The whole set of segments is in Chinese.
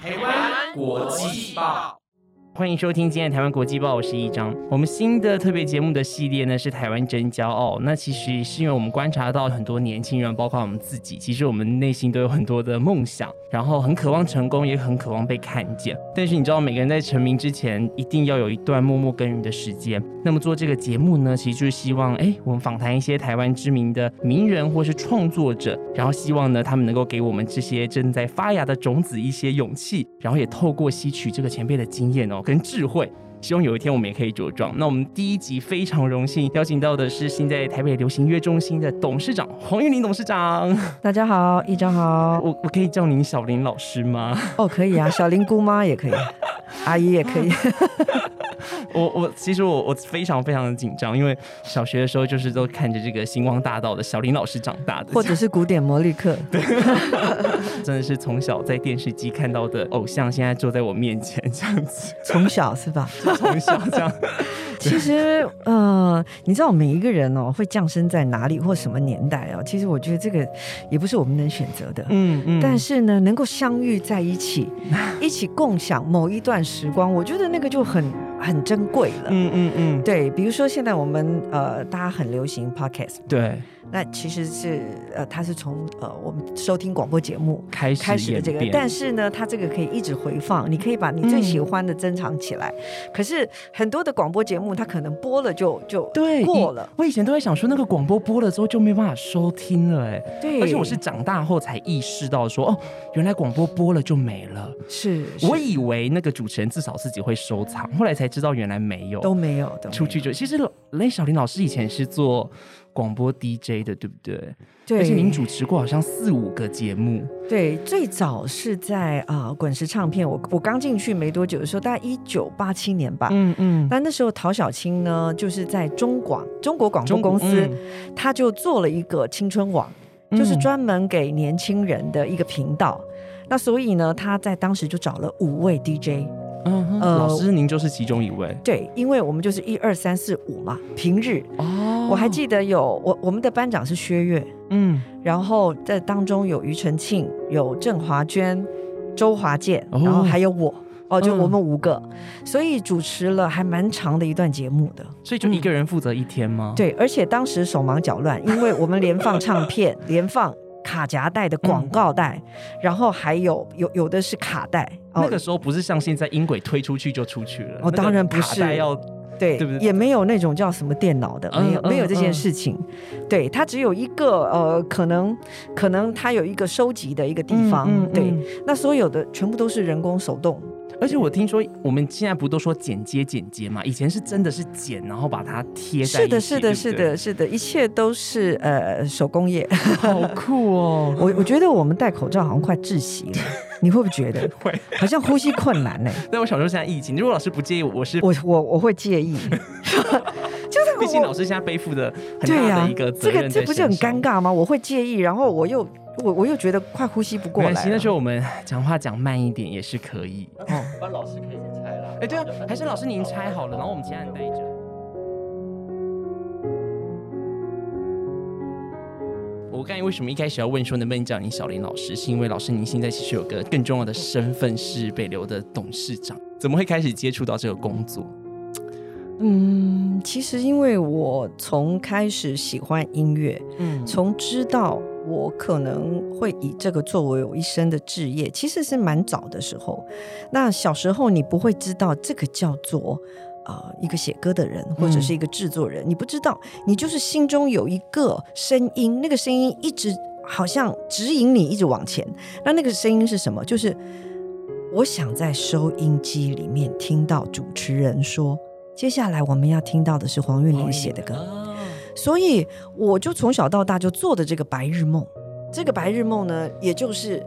台湾国际报。欢迎收听今天的台湾国际报，我是一章。我们新的特别节目的系列呢是台湾真骄傲。那其实是因为我们观察到很多年轻人，包括我们自己，其实我们内心都有很多的梦想，然后很渴望成功，也很渴望被看见。但是你知道，每个人在成名之前，一定要有一段默默耕耘的时间。那么做这个节目呢，其实就是希望，哎，我们访谈一些台湾知名的名人或是创作者，然后希望呢，他们能够给我们这些正在发芽的种子一些勇气，然后也透过吸取这个前辈的经验哦。跟智慧，希望有一天我们也可以茁壮。那我们第一集非常荣幸邀请到的是现在台北流行音乐中心的董事长黄玉玲董事长。大家好，一章好。我我可以叫您小林老师吗？哦，可以啊，小林姑妈也可以，阿姨也可以。我我其实我我非常非常的紧张，因为小学的时候就是都看着这个星光大道的小林老师长大的，或者是古典魔力课，真的是从小在电视机看到的偶像，现在坐在我面前这样子，从小是吧？从小这样。其实，呃，你知道每一个人哦，会降生在哪里或什么年代哦？其实我觉得这个也不是我们能选择的。嗯嗯。但是呢，能够相遇在一起，一起共享某一段时光，我觉得那个就很很珍贵了。嗯嗯嗯。对，比如说现在我们呃，大家很流行 podcast。对。那其实是呃，他是从呃我们收听广播节目开始开始的这个，但是呢，他这个可以一直回放，你可以把你最喜欢的珍藏起来。可是很多的广播节目，它可能播了就就对过了。我以前都在想说，那个广播播了之后就没办法收听了，哎，对。而且我是长大后才意识到说，哦，原来广播播了就没了。是，我以为那个主持人至少自己会收藏，后来才知道原来没有，都没有的。出去就其实雷小林老师以前是做。广播 DJ 的对不对？对，而且您主持过好像四五个节目。对，最早是在啊滚石唱片，我我刚进去没多久的时候，大概一九八七年吧。嗯嗯。但那时候陶小青呢，就是在中广中国广播公司，他就做了一个青春网，就是专门给年轻人的一个频道。那所以呢，他在当时就找了五位 DJ。嗯，呃，老师您就是其中一位。对，因为我们就是一二三四五嘛，平日。哦，我还记得有我我们的班长是薛岳，嗯，然后在当中有庾澄庆、有郑华娟、周华健，然后还有我，哦，就我们五个，所以主持了还蛮长的一段节目的。所以就一个人负责一天吗？对，而且当时手忙脚乱，因为我们连放唱片，连放。卡夹带的广告带，然后还有有有的是卡带。那个时候不是像现在音轨推出去就出去了。哦，当然不是，要对对不对？也没有那种叫什么电脑的，没有没有这件事情。对，它只有一个呃，可能可能它有一个收集的一个地方。对，那所有的全部都是人工手动。而且我听说我们现在不都说剪接剪接嘛？以前是真的是剪，然后把它贴在。是的，是的，是的，是的，一切都是呃手工业。好酷哦！我我觉得我们戴口罩好像快窒息了，你会不会觉得？会，好像呼吸困难呢。但我小时候现在疫情，如果老师不介意，我是我我我会介意。就是毕竟老师现在背负的很大的一个责任，这个这不是很尴尬吗？我会介意，然后我又。我我又觉得快呼吸不过来。那时候我们讲话讲慢一点也是可以。哦，班老师可以先猜了。哎，对啊，还是老师您猜好了，然后我们其他人待着。我刚才为什么一开始要问说能不能叫你小林老师，是因为老师您现在其实有个更重要的身份是北流的董事长，怎么会开始接触到这个工作？嗯，其实因为我从开始喜欢音乐，嗯，从知道。我可能会以这个作为我一生的志业，其实是蛮早的时候。那小时候你不会知道这个叫做呃一个写歌的人或者是一个制作人，你不知道，你就是心中有一个声音，那个声音一直好像指引你一直往前。那那个声音是什么？就是我想在收音机里面听到主持人说，接下来我们要听到的是黄韵玲写的歌。所以我就从小到大就做的这个白日梦，这个白日梦呢，也就是，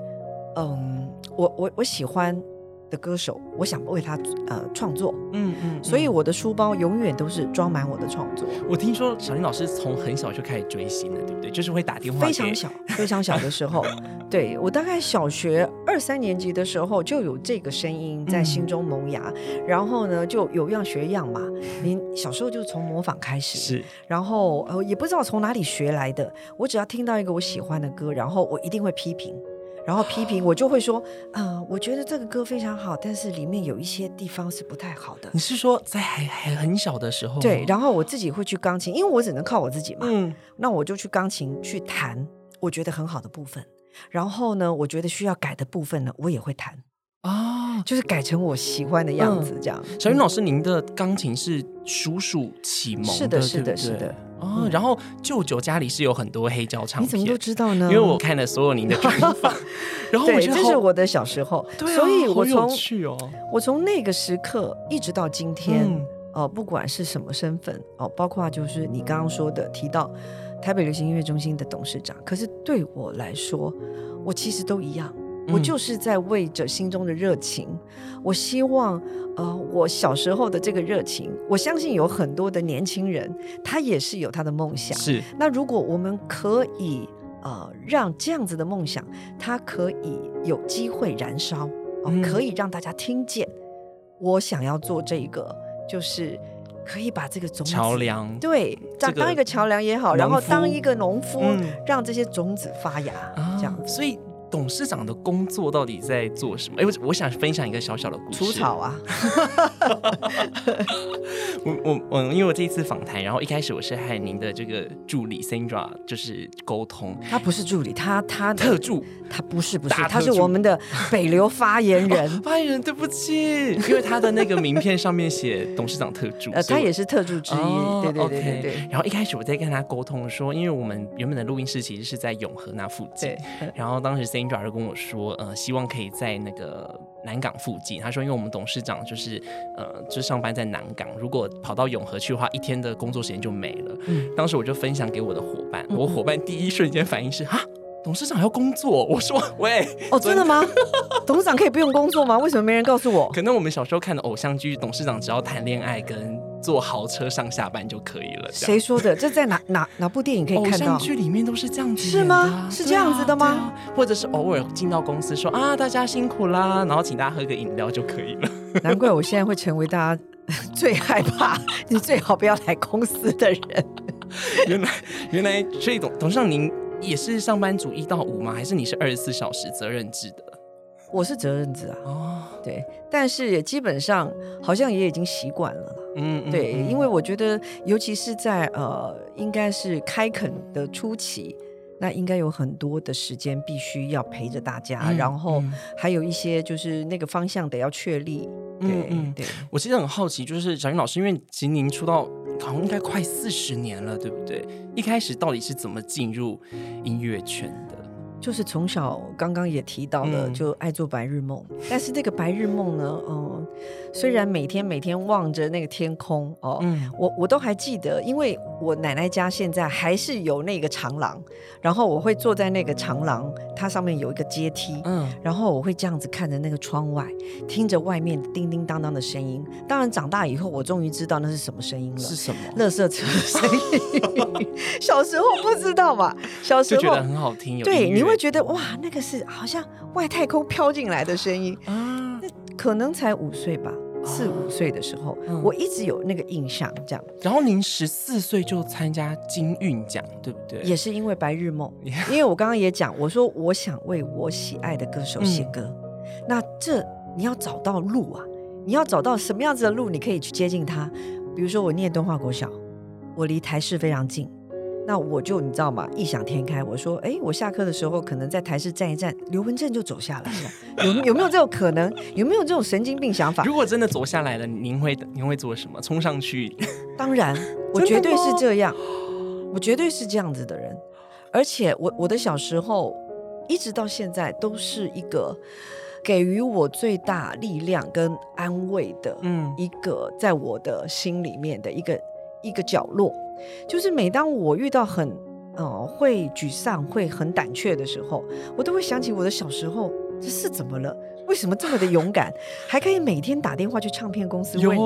嗯，我我我喜欢。的歌手，我想为他呃创作，嗯嗯，所以我的书包永远都是装满我的创作。我听说小林老师从很小就开始追星了，对不对？就是会打电话。非常小，非常小的时候，对我大概小学二三年级的时候就有这个声音在心中萌芽，然后呢就有样学样嘛。您小时候就从模仿开始，是，然后呃也不知道从哪里学来的，我只要听到一个我喜欢的歌，然后我一定会批评。然后批评 我就会说，嗯，我觉得这个歌非常好，但是里面有一些地方是不太好的。你是说在还还很小的时候？对，然后我自己会去钢琴，因为我只能靠我自己嘛。嗯，那我就去钢琴去弹我觉得很好的部分，然后呢，我觉得需要改的部分呢，我也会弹。啊，就是改成我喜欢的样子，这样。小云老师，您的钢琴是叔叔启蒙的，是的，是的，是的。哦，然后舅舅家里是有很多黑胶唱片，你怎么都知道呢？因为我看了所有您的专访，然后我觉得这是我的小时候对，所以我从哦，我从那个时刻一直到今天，哦，不管是什么身份，哦，包括就是你刚刚说的提到台北流行音乐中心的董事长，可是对我来说，我其实都一样。我就是在为着心中的热情，我希望，呃，我小时候的这个热情，我相信有很多的年轻人，他也是有他的梦想。是。那如果我们可以，呃，让这样子的梦想，它可以有机会燃烧，哦可以让大家听见，我想要做这个，就是可以把这个种桥梁，对，当当一个桥梁也好，然后当一个农夫，让这些种子发芽，这样。所以。董事长的工作到底在做什么？哎，我我想分享一个小小的故事。除草啊！我我我，因为我这一次访谈，然后一开始我是和您的这个助理 Sandra 就是沟通。他不是助理，他他特助，他不是不是，他是我们的北流发言人。发言人，对不起，因为他的那个名片上面写董事长特助，呃，他也是特助之一。对对对对。然后一开始我在跟他沟通说，因为我们原本的录音室其实是在永和那附近，然后当时 Sandra。就跟我说，呃，希望可以在那个南港附近。他说，因为我们董事长就是，呃，就上班在南港，如果跑到永和去的话，一天的工作时间就没了。嗯，当时我就分享给我的伙伴，我伙伴第一瞬间反应是，啊，董事长要工作。我说，喂，哦，真的吗？董事长可以不用工作吗？为什么没人告诉我？可能我们小时候看的偶像剧，董事长只要谈恋爱跟。坐豪车上下班就可以了。谁说的？这在哪哪哪部电影可以 看到？偶像剧里面都是这样子，是吗？是这样子的吗？或者是偶尔进到公司说啊，大家辛苦啦，然后请大家喝个饮料就可以了。难怪我现在会成为大家 最害怕，你最好不要来公司的人。原来原来，所以董董事长您也是上班族一到五吗？还是你是二十四小时责任制的？我是责任制啊。哦，对，但是也基本上好像也已经习惯了。嗯，对，因为我觉得，尤其是在呃，应该是开垦的初期，那应该有很多的时间必须要陪着大家，然后还有一些就是那个方向得要确立。对，对。我其实很好奇，就是小云老师，因为其实您出道好像应该快四十年了，对不对？一开始到底是怎么进入音乐圈的？就是从小刚刚也提到了，就爱做白日梦。但是这个白日梦呢，嗯，虽然每天每天望着那个天空哦，嗯我我都还记得，因为我奶奶家现在还是有那个长廊，然后我会坐在那个长廊，它上面有一个阶梯，嗯，然后我会这样子看着那个窗外，听着外面叮叮当当的声音。当然长大以后，我终于知道那是什么声音了，是什么？垃圾车声音。小时候不知道嘛，小时候就觉得很好听，有对，你会。会觉得哇，那个是好像外太空飘进来的声音啊！那可能才五岁吧，四五岁的时候，我一直有那个印象。这样，然后您十四岁就参加金韵奖，对不对？也是因为白日梦，因为我刚刚也讲，我说我想为我喜爱的歌手写歌。那这你要找到路啊，你要找到什么样子的路，你可以去接近他。比如说我念东华国小，我离台视非常近。那我就你知道吗？异想天开，我说，哎，我下课的时候可能在台式站一站，刘文正就走下来了，有有没有这种可能？有没有这种神经病想法？如果真的走下来了，您会您会做什么？冲上去？当然，我绝对是这样，我绝对是这样子的人。而且，我我的小时候一直到现在都是一个给予我最大力量跟安慰的，嗯，一个在我的心里面的一个一个角落。就是每当我遇到很，呃，会沮丧、会很胆怯的时候，我都会想起我的小时候，这是怎么了？为什么这么的勇敢，还可以每天打电话去唱片公司问？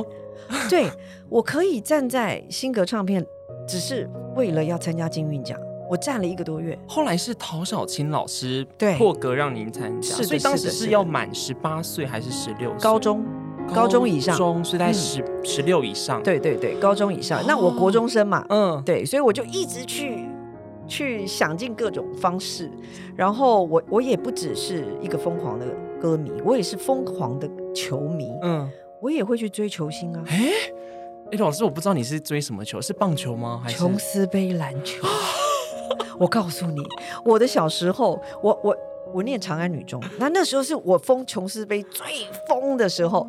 对我可以站在新格唱片，只是为了要参加金韵奖，我站了一个多月。后来是陶小青老师对破格让您参加，所以当时是要满十八岁还是十六？高中。高中以上，中是在十十六以上。对对对，高中以上。那我国中生嘛，嗯，对，所以我就一直去去想尽各种方式。然后我我也不只是一个疯狂的歌迷，我也是疯狂的球迷。嗯，我也会去追球星啊。哎，哎，老师，我不知道你是追什么球，是棒球吗？还是琼斯杯篮球？我告诉你，我的小时候，我我我念长安女中，那那时候是我疯琼斯杯最疯的时候。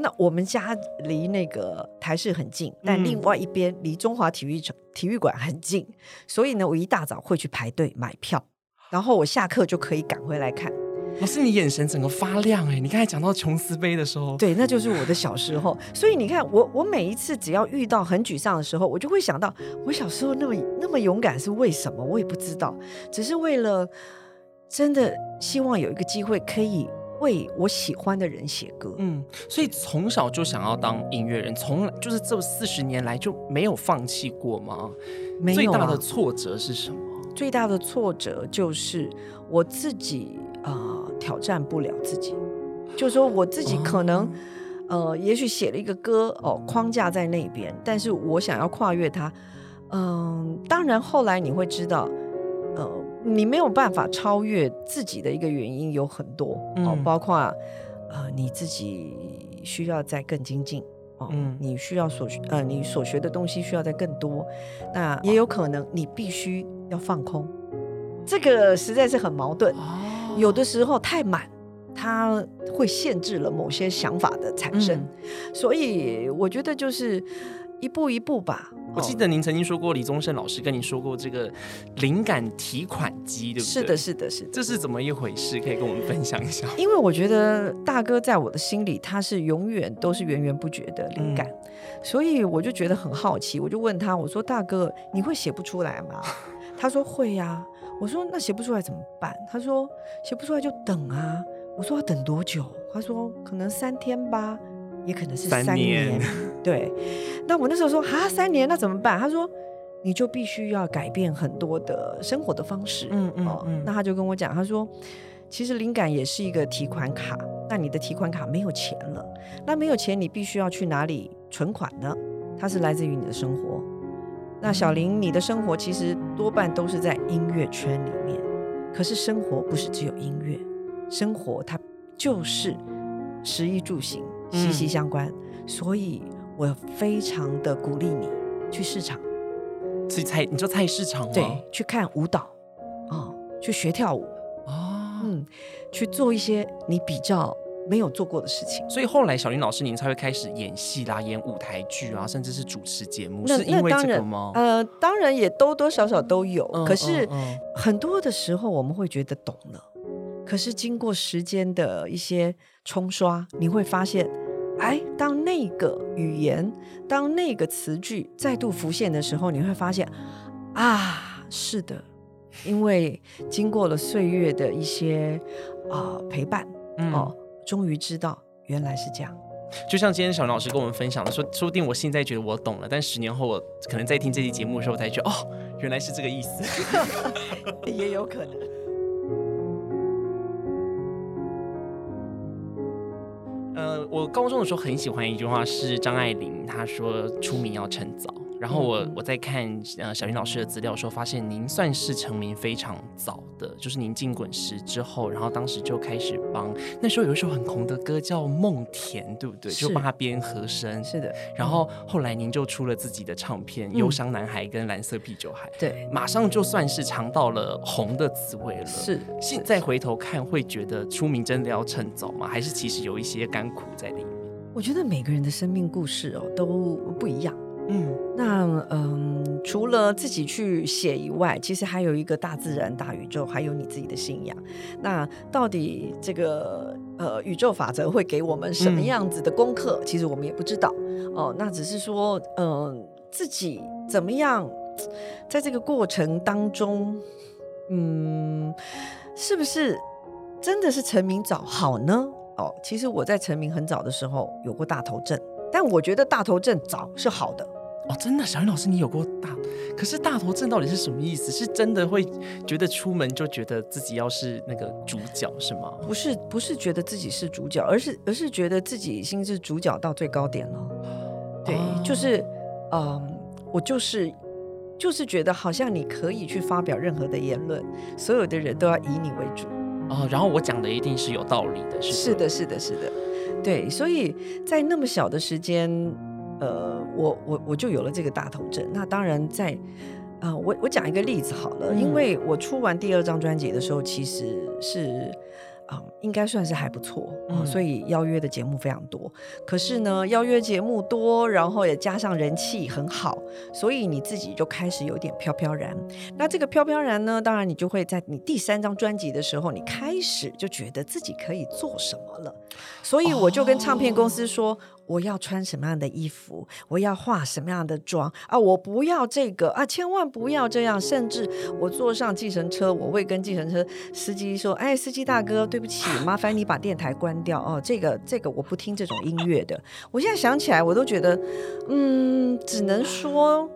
那我们家离那个台式很近，但另外一边离中华体育场体育馆很近，所以呢，我一大早会去排队买票，然后我下课就可以赶回来看。老师，你眼神整个发亮哎！你刚才讲到琼斯杯的时候，对，那就是我的小时候。所以你看，我我每一次只要遇到很沮丧的时候，我就会想到我小时候那么那么勇敢是为什么？我也不知道，只是为了真的希望有一个机会可以为我喜欢的人写歌。嗯，所以从小就想要当音乐人，从来就是这四十年来就没有放弃过吗？没有。最大的挫折是什么？最大的挫折就是我自己啊。挑战不了自己，就说我自己可能，呃，也许写了一个歌哦，框架在那边，但是我想要跨越它，嗯，当然后来你会知道，呃，你没有办法超越自己的一个原因有很多哦，包括呃你自己需要再更精进哦，你需要所学呃你所学的东西需要再更多，那也有可能你必须要放空，这个实在是很矛盾。有的时候太满，它会限制了某些想法的产生，所以我觉得就是一步一步吧。我记得您曾经说过，李宗盛老师跟你说过这个灵感提款机，对不对？是的，是的，是的。这是怎么一回事？可以跟我们分享一下。因为我觉得大哥在我的心里，他是永远都是源源不绝的灵感，所以我就觉得很好奇，我就问他，我说：“大哥，你会写不出来吗？”他说：“会呀。”我说那写不出来怎么办？他说写不出来就等啊。我说要等多久？他说可能三天吧，也可能是三年。对，那我那时候说啊，三年那怎么办？他说你就必须要改变很多的生活的方式。嗯嗯嗯。那他就跟我讲，他说其实灵感也是一个提款卡。那你的提款卡没有钱了，那没有钱你必须要去哪里存款呢？它是来自于你的生活。那小林，你的生活其实多半都是在音乐圈里面，可是生活不是只有音乐，生活它就是食衣住行息息相关，所以我非常的鼓励你去市场，去菜，你说菜市场对，去看舞蹈啊，去学跳舞啊，嗯，去做一些你比较。没有做过的事情，所以后来小林老师您才会开始演戏啦，演舞台剧啊，甚至是主持节目，是因为这个吗？呃，当然也多多少少都有，可是很多的时候我们会觉得懂了，可是经过时间的一些冲刷，你会发现，哎，当那个语言，当那个词句再度浮现的时候，你会发现，啊，是的，因为经过了岁月的一些啊陪伴，哦。终于知道原来是这样，就像今天小林老师跟我们分享的，说说不定我现在觉得我懂了，但十年后我可能在听这期节目的时候，我才觉得哦，原来是这个意思，也有可能。呃，我高中的时候很喜欢一句话，是张爱玲她说：“出名要趁早。”然后我我在看呃小云老师的资料的时候，发现您算是成名非常早的，就是您进滚石之后，然后当时就开始帮那时候有一首很红的歌叫《梦田》，对不对？就帮他编和声。是的。然后后来您就出了自己的唱片《忧伤男孩》跟《蓝色啤酒海》，对，马上就算是尝到了红的滋味了。是。现在回头看，会觉得出名真的要趁早吗？还是其实有一些甘苦在里面？我觉得每个人的生命故事哦都不一样。嗯，那嗯，除了自己去写以外，其实还有一个大自然、大宇宙，还有你自己的信仰。那到底这个呃宇宙法则会给我们什么样子的功课？其实我们也不知道哦。那只是说，嗯，自己怎么样在这个过程当中，嗯，是不是真的是成名早好呢？哦，其实我在成名很早的时候有过大头症，但我觉得大头症早是好的。哦，真的，小云老师，你有过大，可是大头症到底是什么意思？是真的会觉得出门就觉得自己要是那个主角是吗？不是，不是觉得自己是主角，而是而是觉得自己已经是主角到最高点了。对，就是，嗯，我就是就是觉得好像你可以去发表任何的言论，所有的人都要以你为主。哦，然后我讲的一定是有道理的，是是的，是的，是的，对，所以在那么小的时间，呃，我我我就有了这个大头症。那当然在，呃，我我讲一个例子好了，因为我出完第二张专辑的时候，其实是。啊，应该算是还不错，所以邀约的节目非常多。可是呢，邀约节目多，然后也加上人气很好，所以你自己就开始有点飘飘然。那这个飘飘然呢，当然你就会在你第三张专辑的时候，你开始就觉得自己可以做什么了。所以我就跟唱片公司说。我要穿什么样的衣服？我要化什么样的妆啊？我不要这个啊！千万不要这样！甚至我坐上计程车，我会跟计程车司机说：“哎，司机大哥，对不起，麻烦你把电台关掉哦。这个这个我不听这种音乐的。”我现在想起来，我都觉得，嗯，只能说，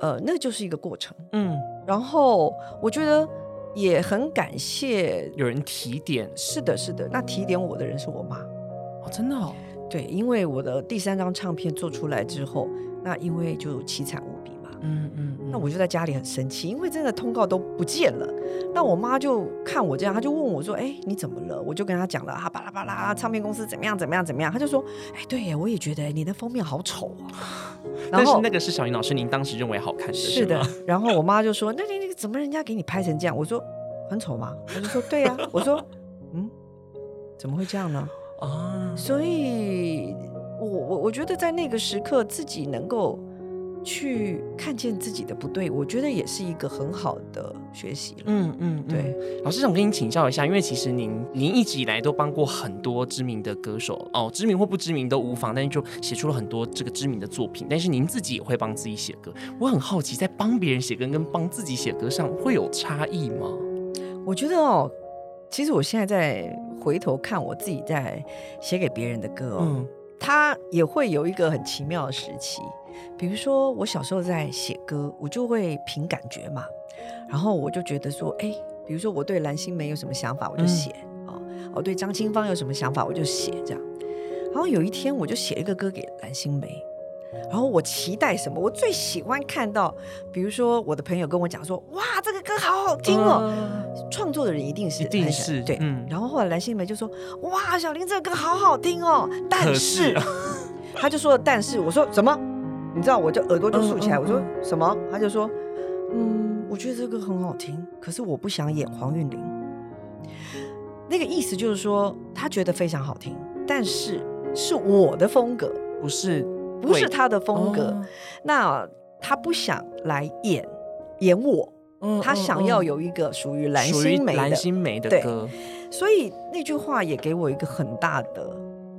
呃，那就是一个过程。嗯，然后我觉得也很感谢有人提点。是的，是的，那提点我的人是我妈。哦，真的哦。对，因为我的第三张唱片做出来之后，那因为就凄惨无比嘛，嗯嗯，那我就在家里很生气，因为真的通告都不见了。那我妈就看我这样，她就问我说：“哎，你怎么了？”我就跟她讲了，啊，巴拉巴拉，唱片公司怎么样怎么样怎么样。她就说：“哎，对呀，我也觉得你的封面好丑啊。”但是那个是小云老师您当时认为好看的，是的。然后我妈就说：“那你那个怎么人家给你拍成这样？”我说：“很丑吗？”我就说：“对呀。”我说：“嗯，怎么会这样呢？”啊，所以，我我我觉得在那个时刻，自己能够去看见自己的不对，我觉得也是一个很好的学习。嗯嗯，对。老师想跟您请教一下，因为其实您您一直以来都帮过很多知名的歌手哦，知名或不知名都无妨，但是就写出了很多这个知名的作品。但是您自己也会帮自己写歌，我很好奇，在帮别人写歌跟帮自己写歌上会有差异吗？我觉得哦。其实我现在在回头看我自己在写给别人的歌，嗯，它也会有一个很奇妙的时期。比如说我小时候在写歌，我就会凭感觉嘛，然后我就觉得说，哎，比如说我对蓝心湄有什么想法，我就写啊；我对张清芳有什么想法，我就写这样。然后有一天，我就写了一个歌给蓝心湄。然后我期待什么？我最喜欢看到，比如说我的朋友跟我讲说：“哇，这个歌好好听哦！”创作的人一定是一定是对。然后后来蓝心湄就说：“哇，小林这个歌好好听哦！”但是，他就说：“但是，我说什么？你知道，我就耳朵就竖起来。我说什么？他就说：“嗯，我觉得这个很好听，可是我不想演黄韵玲。”那个意思就是说，他觉得非常好听，但是是我的风格，不是。不是他的风格，那他不想来演演我，他想要有一个属于蓝心湄蓝心湄的歌，所以那句话也给我一个很大的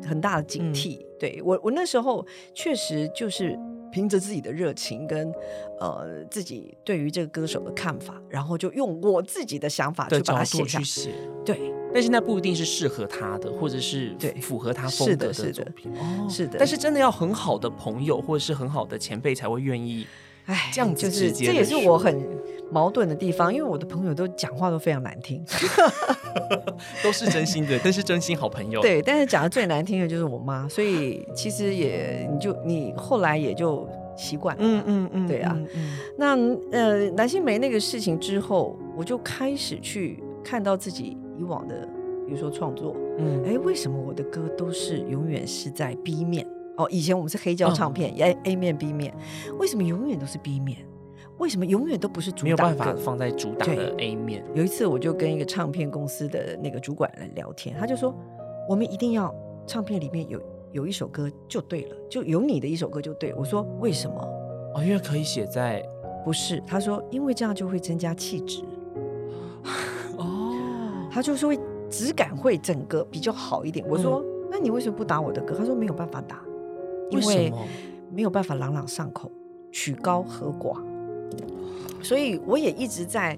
很大的警惕。对我，我那时候确实就是凭着自己的热情跟呃自己对于这个歌手的看法，然后就用我自己的想法去把它写下。去。对。但是那不一定是适合他的，或者是对符合他风格的作品哦。是的，但是真的要很好的朋友或者是很好的前辈才会愿意。哎，这样就是这也是我很矛盾的地方，因为我的朋友都讲话都非常难听，都是真心的，但是真心好朋友。对，但是讲的最难听的就是我妈，所以其实也你就你后来也就习惯。嗯嗯嗯，对啊。那呃，蓝心湄那个事情之后，我就开始去看到自己。以往的，比如说创作，嗯，哎，为什么我的歌都是永远是在 B 面？哦，以前我们是黑胶唱片，A A 面 B 面，为什么永远都是 B 面？为什么永远都不是主打？没有办法放在主打的 A 面。有一次，我就跟一个唱片公司的那个主管来聊天，他就说，我们一定要唱片里面有有一首歌就对了，就有你的一首歌就对。我说为什么？哦，因为可以写在，不是？他说，因为这样就会增加气质。他就是会质感会整个比较好一点。我说，那你为什么不打我的歌？他说没有办法打，因为没有办法朗朗上口，曲高和寡。所以我也一直在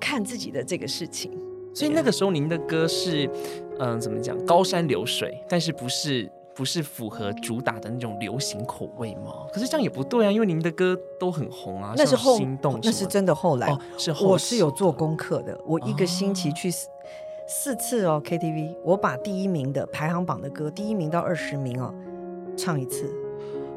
看自己的这个事情。所以那个时候您的歌是，嗯，怎么讲？高山流水，但是不是不是符合主打的那种流行口味吗？可是这样也不对啊，因为您的歌都很红啊。那是后，心动，那是真的后来。是我是有做功课的，我一个星期去。四四次哦，KTV，我把第一名的排行榜的歌，第一名到二十名哦，唱一次，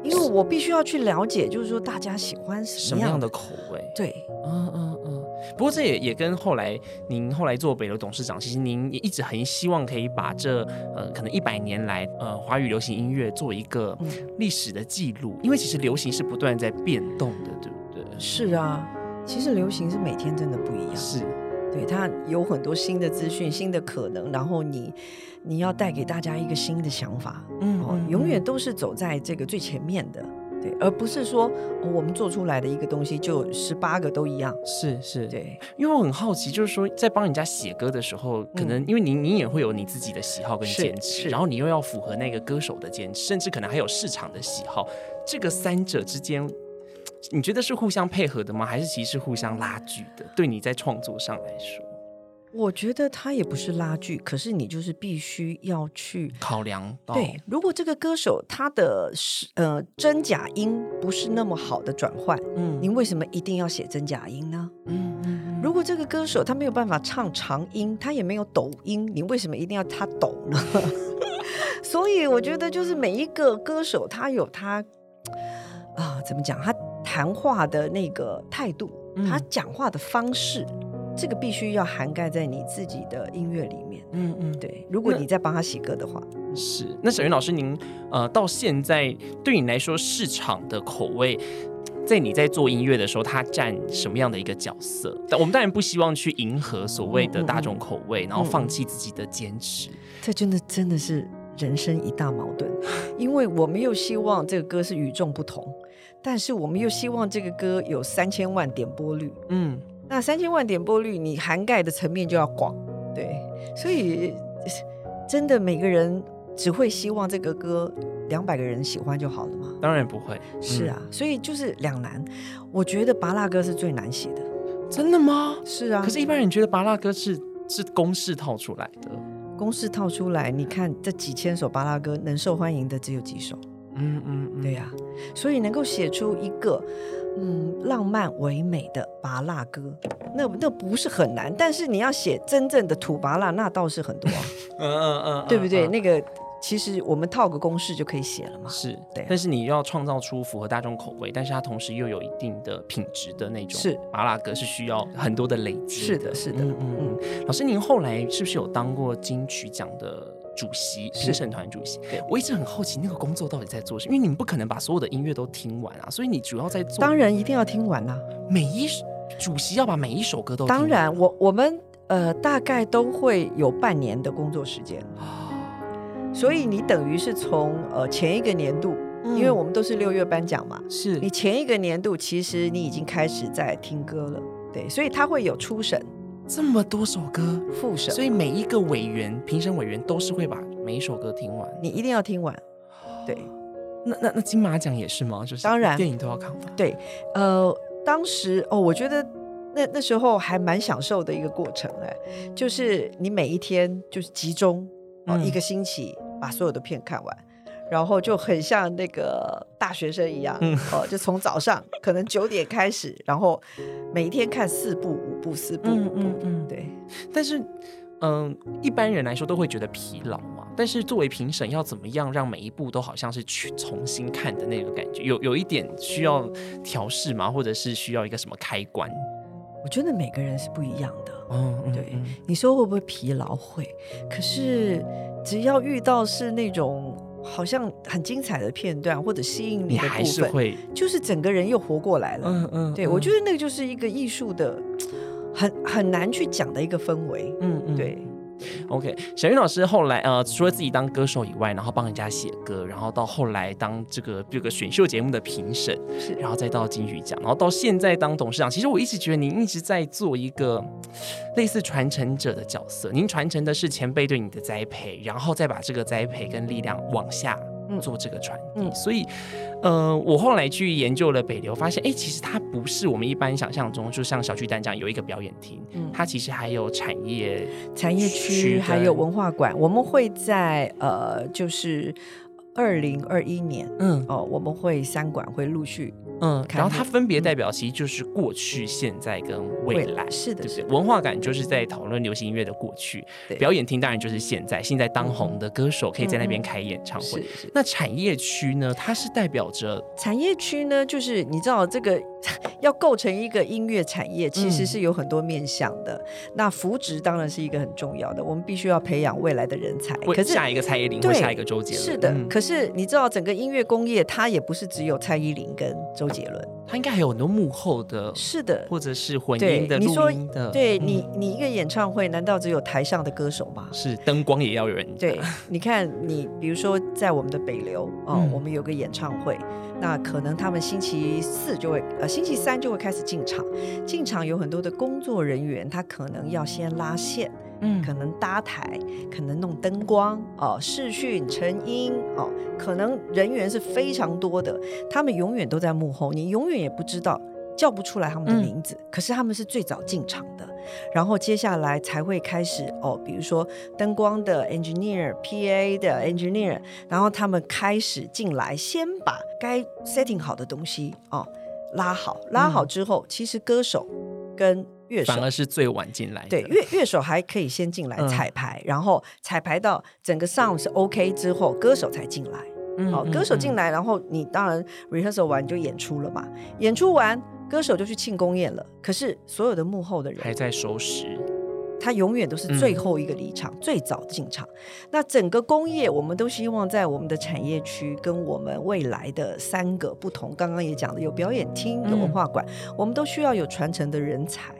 因因为我必须要去了解，就是说大家喜欢什么样的口味。对，嗯嗯嗯。不过这也也跟后来您后来做北流董事长，其实您也一直很希望可以把这呃可能一百年来呃华语流行音乐做一个历史的记录，因为其实流行是不断在变动的，对不对？是啊，其实流行是每天真的不一样。是。对它有很多新的资讯、新的可能，然后你你要带给大家一个新的想法，嗯，永远都是走在这个最前面的，对，而不是说我们做出来的一个东西就十八个都一样，是是，对，因为我很好奇，就是说在帮人家写歌的时候，可能因为你你也会有你自己的喜好跟坚持，然后你又要符合那个歌手的坚持，甚至可能还有市场的喜好，这个三者之间。你觉得是互相配合的吗？还是其实互相拉锯的？对你在创作上来说，我觉得他也不是拉锯，可是你就是必须要去考量。对，如果这个歌手他的是呃真假音不是那么好的转换，嗯，您为什么一定要写真假音呢？嗯嗯。如果这个歌手他没有办法唱长音，他也没有抖音，你为什么一定要他抖呢？所以我觉得就是每一个歌手他有他啊，怎么讲他。谈话的那个态度，他讲话的方式，这个必须要涵盖在你自己的音乐里面。嗯嗯，对。如果你在帮他写歌的话，是。那小云老师，您呃，到现在对你来说，市场的口味，在你在做音乐的时候，它占什么样的一个角色？但我们当然不希望去迎合所谓的大众口味，然后放弃自己的坚持。这真的真的是人生一大矛盾，因为我们又希望这个歌是与众不同。但是我们又希望这个歌有三千万点播率，嗯，那三千万点播率，你涵盖的层面就要广，对，所以真的每个人只会希望这个歌两百个人喜欢就好了吗？当然不会，是啊，所以就是两难。我觉得拔蜡歌是最难写的，真的吗？是啊，可是，一般人觉得拔蜡歌是是公式套出来的，公式套出来，你看这几千首拔蜡歌，能受欢迎的只有几首。嗯嗯，对呀，所以能够写出一个嗯浪漫唯美的拔蜡歌，那那不是很难，但是你要写真正的土拔蜡，那倒是很多，嗯嗯嗯，对不对？那个其实我们套个公式就可以写了嘛，是，对。但是你要创造出符合大众口味，但是它同时又有一定的品质的那种，是拔蜡歌是需要很多的累积，是的，是的，嗯嗯嗯。老师，您后来是不是有当过金曲奖的？主席评审团主席，对。我一直很好奇那个工作到底在做什么，因为你们不可能把所有的音乐都听完啊，所以你主要在做。当然一定要听完啊，每一主席要把每一首歌都。当然，我我们呃大概都会有半年的工作时间。所以你等于是从呃前一个年度，因为我们都是六月颁奖嘛，是。你前一个年度其实你已经开始在听歌了，对，所以他会有初审。这么多首歌复审，所以每一个委员、评审委员都是会把每一首歌听完。你一定要听完，对。那那那金马奖也是吗？就是当然电影都要看完。对，呃，当时哦，我觉得那那时候还蛮享受的一个过程哎，就是你每一天就是集中哦一个星期把所有的片看完。然后就很像那个大学生一样，哦，就从早上可能九点开始，然后每天看四部、五部、四部、五部，嗯，对。但是，嗯，一般人来说都会觉得疲劳嘛。但是作为评审，要怎么样让每一部都好像是去重新看的那个感觉？有有一点需要调试吗？或者是需要一个什么开关？我觉得每个人是不一样的。嗯，对。你说会不会疲劳？会。可是只要遇到是那种。好像很精彩的片段或者吸引你的部分，就是整个人又活过来了。嗯嗯，对我觉得那个就是一个艺术的很很难去讲的一个氛围。嗯嗯，对。OK，小云老师后来呃，除了自己当歌手以外，然后帮人家写歌，然后到后来当这个这个选秀节目的评审，是，然后再到金曲奖，然后到现在当董事长。其实我一直觉得您一直在做一个类似传承者的角色，您传承的是前辈对你的栽培，然后再把这个栽培跟力量往下。做这个传递，所以，呃，我后来去研究了北流，发现，哎，其实它不是我们一般想象中，就像小巨蛋这样有一个表演厅，嗯，它其实还有产业产业区，还有文化馆。我们会在呃，就是二零二一年，嗯，哦，我们会三馆会陆续嗯，然后它分别代表其实就是过去、现在跟未来，是的，对不对？文化感就是在讨论流行音乐的过去，表演厅当然就是现在，现在当红的歌手可以在那边开演唱会。那产业区呢？它是代表着产业区呢，就是你知道这个 要构成一个音乐产业，其实是有很多面向的。那扶植当然是一个很重要的，我们必须要培养未来的人才。可是下一个蔡依林，或下一个周杰伦，是的。可是你知道整个音乐工业，它也不是只有蔡依林跟周杰伦。他应该还有很多幕后的，是的，或者是混音的、录音的。对你，你一个演唱会，难道只有台上的歌手吗？是灯光也要有人。对，你看，你比如说在我们的北流哦，我们有个演唱会，那可能他们星期四就会，呃，星期三就会开始进场。进场有很多的工作人员，他可能要先拉线。嗯，可能搭台，可能弄灯光哦，视讯成音哦，可能人员是非常多的，他们永远都在幕后，你永远也不知道叫不出来他们的名字，可是他们是最早进场的，然后接下来才会开始哦，比如说灯光的 engineer、PA 的 engineer，然后他们开始进来，先把该 setting 好的东西哦拉好，拉好之后，其实歌手跟乐手反而是最晚进来，对乐乐手还可以先进来彩排，然后彩排到整个 sound 是 OK 之后，歌手才进来。好，歌手进来，然后你当然 rehearsal 完就演出了嘛。演出完，歌手就去庆功宴了。可是所有的幕后的人还在收拾，他永远都是最后一个离场，最早进场。那整个工业，我们都希望在我们的产业区，跟我们未来的三个不同，刚刚也讲了，有表演厅，有文化馆，我们都需要有传承的人才。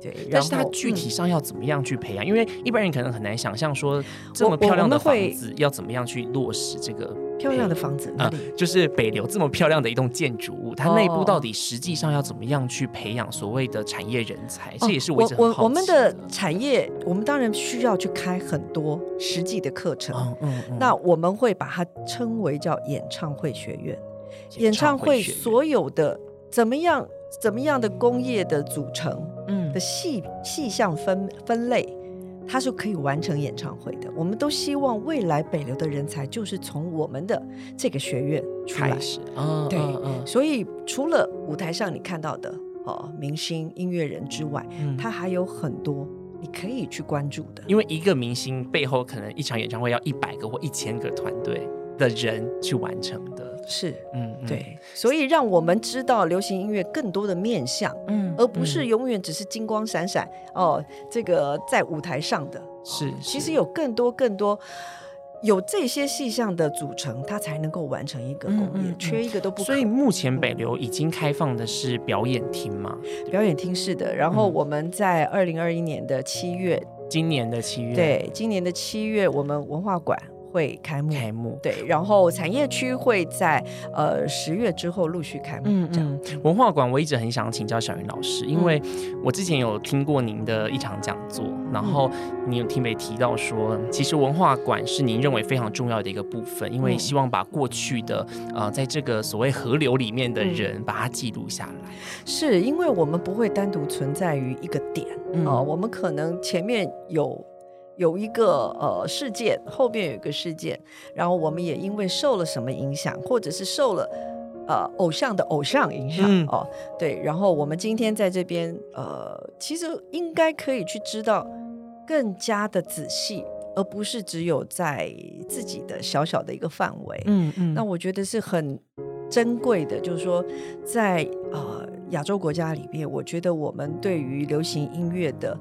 对，但是它具体上要怎么样去培养？因为一般人可能很难想象说这么漂亮的房子要怎么样去落实这个漂亮的房子？就是北流这么漂亮的一栋建筑物，它内部到底实际上要怎么样去培养所谓的产业人才？这也是我我我们的产业，我们当然需要去开很多实际的课程。嗯嗯，那我们会把它称为叫演唱会学院。演唱会所有的怎么样？怎么样的工业的组成，嗯，的细细项分分类，它是可以完成演唱会的。我们都希望未来北流的人才就是从我们的这个学院出来，哦，对，所以除了舞台上你看到的哦明星音乐人之外，他还有很多你可以去关注的。因为一个明星背后可能一场演唱会要一百个或一千个团队的人去完成的。是，嗯，对，所以让我们知道流行音乐更多的面向，嗯，而不是永远只是金光闪闪哦，这个在舞台上的，是，其实有更多更多有这些细项的组成，它才能够完成一个工业，缺一个都不。所以目前北流已经开放的是表演厅吗？表演厅是的，然后我们在二零二一年的七月，今年的七月，对，今年的七月，我们文化馆。会开幕，开幕对，然后产业区会在呃十月之后陆续开幕。嗯嗯，文化馆我一直很想请教小云老师，因为我之前有听过您的一场讲座，然后你有听没提到说，其实文化馆是您认为非常重要的一个部分，因为希望把过去的呃在这个所谓河流里面的人把它记录下来。是因为我们不会单独存在于一个点啊，我们可能前面有。有一个呃事件，后边有一个事件，然后我们也因为受了什么影响，或者是受了呃偶像的偶像影响哦，对，然后我们今天在这边呃，其实应该可以去知道更加的仔细，而不是只有在自己的小小的一个范围，嗯嗯，那我觉得是很珍贵的，就是说在呃亚洲国家里面，我觉得我们对于流行音乐的。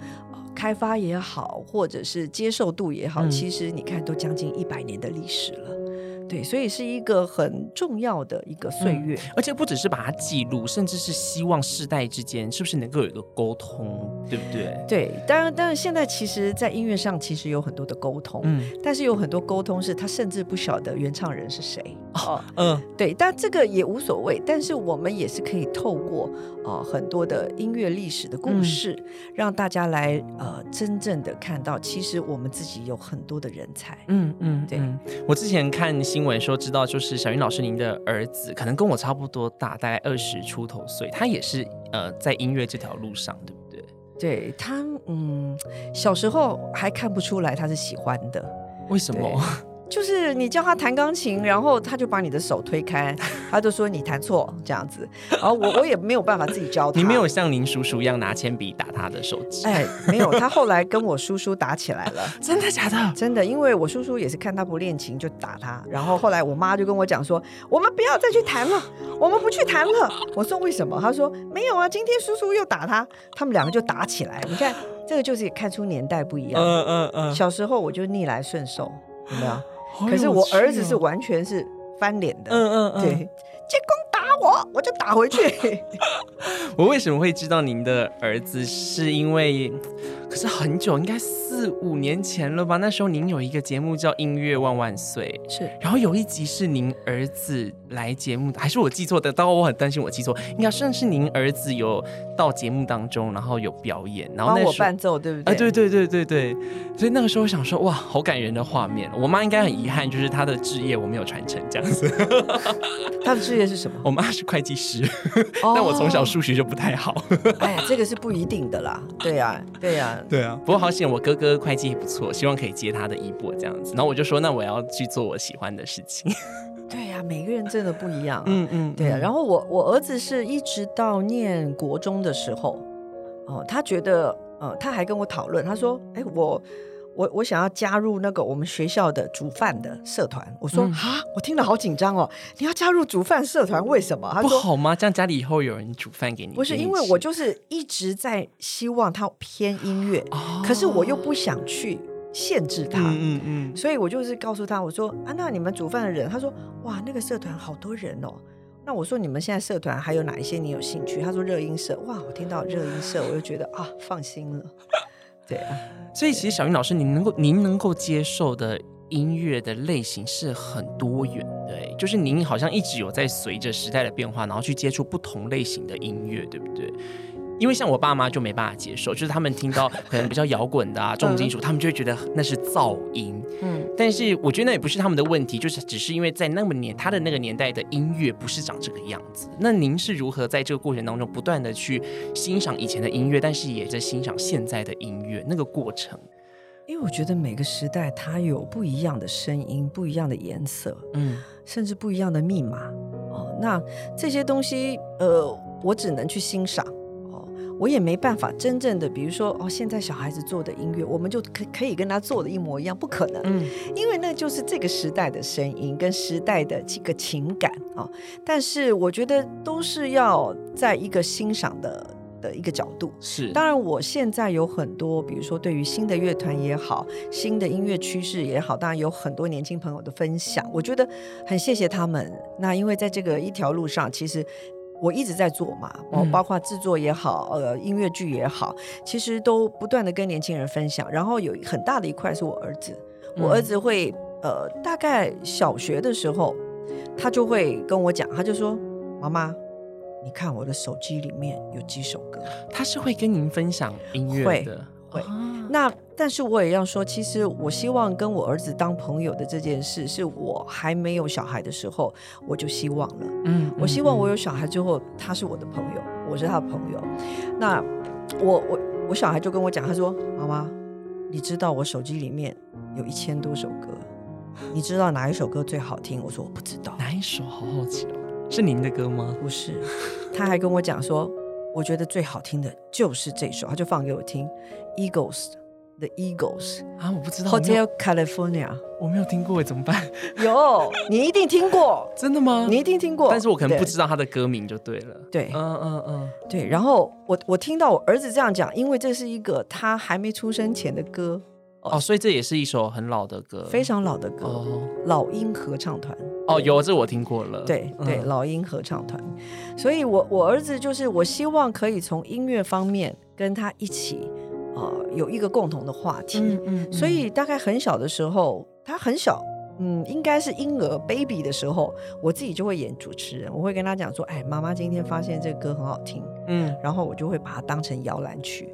开发也好，或者是接受度也好，其实你看都将近一百年的历史了。对，所以是一个很重要的一个岁月，而且不只是把它记录，甚至是希望世代之间是不是能够有一个沟通，对不对？对，当然，当然，现在其实，在音乐上其实有很多的沟通，嗯，但是有很多沟通是他甚至不晓得原唱人是谁，哦，嗯，对，但这个也无所谓，但是我们也是可以透过呃很多的音乐历史的故事，让大家来呃真正的看到，其实我们自己有很多的人才，嗯嗯，对我之前看。新闻说知道，就是小云老师您的儿子可能跟我差不多大，大概二十出头岁，他也是呃在音乐这条路上，对不对？对他，嗯，小时候还看不出来他是喜欢的，为什么？就是你教他弹钢琴，然后他就把你的手推开，他就说你弹错这样子，然后我我也没有办法自己教他。你没有像您叔叔一样拿铅笔打他的手指？哎，没有，他后来跟我叔叔打起来了。真的假的？真的，因为我叔叔也是看他不练琴就打他，然后后来我妈就跟我讲说，我们不要再去弹了，我们不去弹了。我说为什么？他说没有啊，今天叔叔又打他，他们两个就打起来。你看这个就是看出年代不一样。嗯嗯嗯。小时候我就逆来顺受，有没有？可是我儿子是完全是翻脸的，嗯嗯嗯，对，建工打我，我就打回去。我为什么会知道您的儿子？是因为。可是很久，应该四五年前了吧？那时候您有一个节目叫《音乐万万岁》，是。然后有一集是您儿子来节目，还是我记错的？当然我很担心我记错，应该算是您儿子有到节目当中，然后有表演，然后帮我伴奏，对不对？啊，对对对对对。所以那个时候想说，哇，好感人的画面。我妈应该很遗憾，就是她的职业我没有传承这样子。她的职业是什么？我妈是会计师，但我从小数学就不太好。哎，这个是不一定的啦。对呀，对呀。对啊，不过好险，我哥哥会计也不错，希望可以接他的衣钵这样子。然后我就说，那我要去做我喜欢的事情。对呀，每个人真的不一样。嗯嗯，对啊。然后我我儿子是一直到念国中的时候，哦，他觉得，呃，他还跟我讨论，他说，哎，我。我我想要加入那个我们学校的煮饭的社团，我说啊，我听了好紧张哦，你要加入煮饭社团，为什么？他说不好吗？这样家里以后有人煮饭给你？不是，因为我就是一直在希望他偏音乐，可是我又不想去限制他，嗯嗯，所以我就是告诉他，我说啊，那你们煮饭的人，他说哇，那个社团好多人哦，那我说你们现在社团还有哪一些你有兴趣？他说热音社，哇，我听到热音社，我就觉得啊，放心了。对啊，所以其实小云老师，您能够您能够接受的音乐的类型是很多元的，就是您好像一直有在随着时代的变化，然后去接触不同类型的音乐，对不对？因为像我爸妈就没办法接受，就是他们听到可能比较摇滚的啊、重金属，他们就会觉得那是噪音。嗯，但是我觉得那也不是他们的问题，就是只是因为在那么年他的那个年代的音乐不是长这个样子。那您是如何在这个过程当中不断的去欣赏以前的音乐，但是也在欣赏现在的音乐那个过程？因为我觉得每个时代它有不一样的声音、不一样的颜色，嗯，甚至不一样的密码。哦，那这些东西，呃，我只能去欣赏。我也没办法真正的，比如说哦，现在小孩子做的音乐，我们就可可以跟他做的一模一样，不可能，嗯，因为那就是这个时代的声音跟时代的这个情感啊。但是我觉得都是要在一个欣赏的的一个角度。是，当然我现在有很多，比如说对于新的乐团也好，新的音乐趋势也好，当然有很多年轻朋友的分享，我觉得很谢谢他们。那因为在这个一条路上，其实。我一直在做嘛，包包括制作也好，呃，音乐剧也好，其实都不断的跟年轻人分享。然后有很大的一块是我儿子，我儿子会呃，大概小学的时候，他就会跟我讲，他就说：“妈妈，你看我的手机里面有几首歌。”他是会跟您分享音乐的，会。那但是我也要说，其实我希望跟我儿子当朋友的这件事，是我还没有小孩的时候我就希望了。嗯，我希望我有小孩之后，他是我的朋友，我是他的朋友。那我我我小孩就跟我讲，他说：“妈妈，你知道我手机里面有一千多首歌，你知道哪一首歌最好听？”我说：“我不知道。”哪一首？好好奇哦，是您的歌吗？不是，他还跟我讲说。我觉得最好听的就是这首，他就放给我听，Eagles，The Eagles 啊，我不知道，Hotel California，我没有听过，怎么办？有，你一定听过，真的吗？你一定听过，但是我可能不知道他的歌名就对了。对，嗯嗯嗯，对。然后我我听到我儿子这样讲，因为这是一个他还没出生前的歌。哦，所以这也是一首很老的歌，非常老的歌，哦老鹰合唱团。哦，有这我听过了。对对，老鹰合唱团。所以，我我儿子就是，我希望可以从音乐方面跟他一起，呃，有一个共同的话题。嗯嗯。所以，大概很小的时候，他很小，嗯，应该是婴儿 baby 的时候，我自己就会演主持人，我会跟他讲说：“哎，妈妈今天发现这个歌很好听。”嗯，然后我就会把它当成摇篮曲。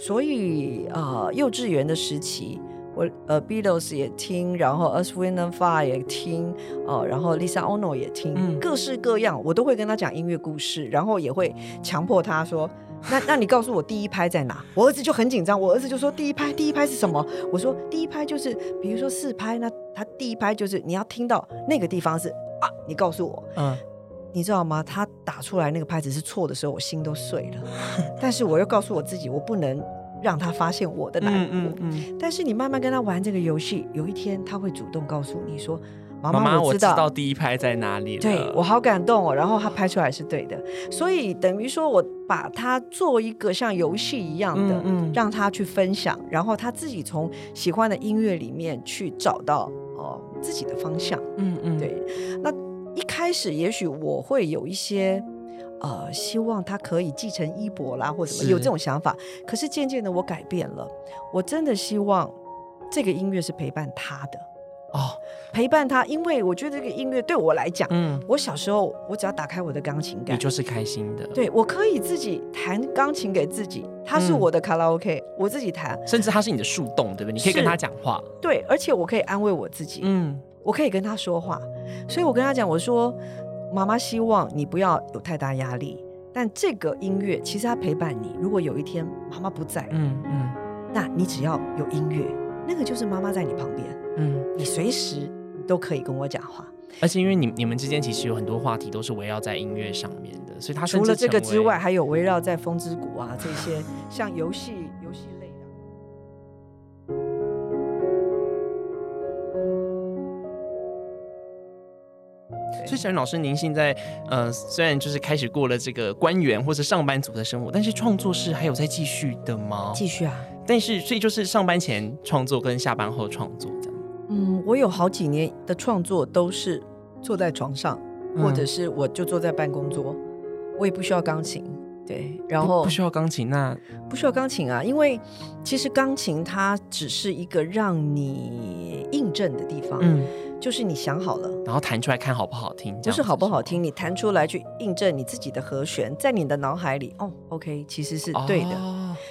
所以啊，幼稚园的时期，我呃，Beatles 也听，然后 Us Wind and Fire 也听，呃，然后 Lisa Ono 也听，各式各样，我都会跟他讲音乐故事，然后也会强迫他说：“那那你告诉我第一拍在哪？我儿子就很紧张，我儿子就说第一拍，第一拍是什么？我说第一拍就是，比如说四拍，那他第一拍就是你要听到那个地方是啊，你告诉我，嗯，你知道吗？他打出来那个拍子是错的时候，我心都碎了。但是我又告诉我自己，我不能让他发现我的难过。但是你慢慢跟他玩这个游戏，有一天他会主动告诉你说。妈妈，我知道第一拍在哪里了。对我好感动哦，然后他拍出来是对的，所以等于说我把它做一个像游戏一样的，让他去分享，然后他自己从喜欢的音乐里面去找到哦自己的方向。嗯嗯，对。那一开始也许我会有一些呃希望他可以继承衣钵啦，或什么有这种想法，可是渐渐的我改变了，我真的希望这个音乐是陪伴他的。哦，陪伴他，因为我觉得这个音乐对我来讲，嗯，我小时候我只要打开我的钢琴盖，你就是开心的。对，我可以自己弹钢琴给自己，它是我的卡拉 OK，我自己弹，甚至它是你的树洞，对不对？你可以跟他讲话。对，而且我可以安慰我自己，嗯，我可以跟他说话，所以我跟他讲，我说妈妈希望你不要有太大压力，但这个音乐其实它陪伴你。如果有一天妈妈不在，嗯嗯，那你只要有音乐，那个就是妈妈在你旁边。嗯，你随时都可以跟我讲话，而且因为你你们之间其实有很多话题都是围绕在音乐上面的，所以他除了这个之外，还有围绕在风之谷啊这些 像游戏游戏类的。所以小云老师，您现在呃虽然就是开始过了这个官员或者上班族的生活，但是创作是还有在继续的吗？继续啊，但是所以就是上班前创作跟下班后创作这样。嗯，我有好几年的创作都是坐在床上，或者是我就坐在办公桌，我也不需要钢琴，对，然后不需要钢琴，那不需要钢琴啊，因为其实钢琴它只是一个让你印证的地方，嗯。就是你想好了，然后弹出来看好不好听，不是好不好听，你弹出来去印证你自己的和弦，在你的脑海里，哦，OK，其实是对的。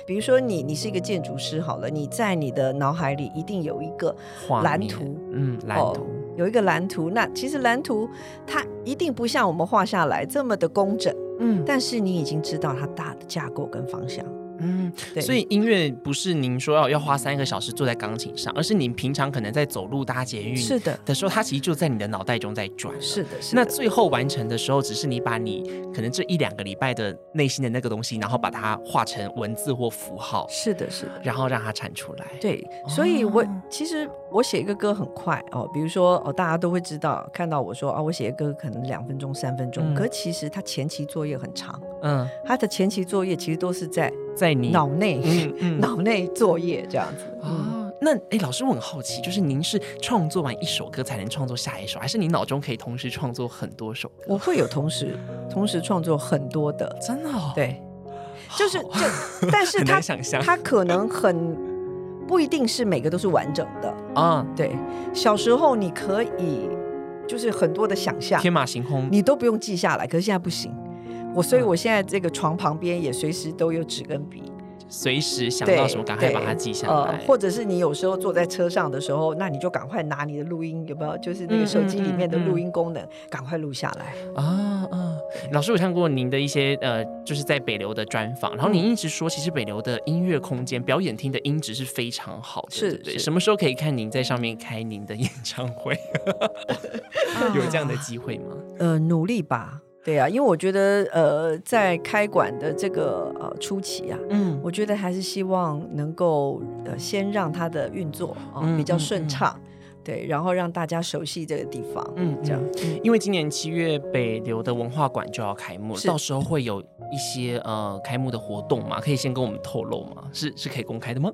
比如说你，你是一个建筑师，好了，你在你的脑海里一定有一个蓝图，嗯，蓝图。有一个蓝图，那其实蓝图它一定不像我们画下来这么的工整，嗯，但是你已经知道它大的架构跟方向。嗯，对所以音乐不是您说要要花三个小时坐在钢琴上，而是您平常可能在走路搭捷运是的的时候，它其实就在你的脑袋中在转。是的，是的。那最后完成的时候，只是你把你可能这一两个礼拜的内心的那个东西，然后把它画成文字或符号。是的，是的。然后让它产出来。对，所以我其实我写一个歌很快哦，比如说哦，大家都会知道看到我说啊，我写个歌可能两分钟、三分钟，可其实它前期作业很长。嗯，它的前期作业其实都是在。在你脑内，脑内作业这样子啊？那哎，老师我很好奇，就是您是创作完一首歌才能创作下一首，还是你脑中可以同时创作很多首？我会有同时同时创作很多的，真的哦？对，就是就，但是他他可能很不一定是每个都是完整的啊。对，小时候你可以就是很多的想象，天马行空，你都不用记下来，可是现在不行。我所以，我现在这个床旁边也随时都有纸跟笔。随时想到什么，赶快把它记下来。或者是你有时候坐在车上的时候，那你就赶快拿你的录音，有没有？就是那个手机里面的录音功能，赶快录下来。啊啊！老师，有看过您的一些呃，就是在北流的专访，然后您一直说，其实北流的音乐空间、表演厅的音质是非常好的。是，对。什么时候可以看您在上面开您的演唱会？有这样的机会吗？呃，努力吧。对啊，因为我觉得，呃，在开馆的这个呃初期啊，嗯，我觉得还是希望能够呃先让它的运作啊比较顺畅，对，然后让大家熟悉这个地方，嗯，这样。因为今年七月北流的文化馆就要开幕了，到时候会有一些呃开幕的活动嘛，可以先跟我们透露吗？是是可以公开的吗？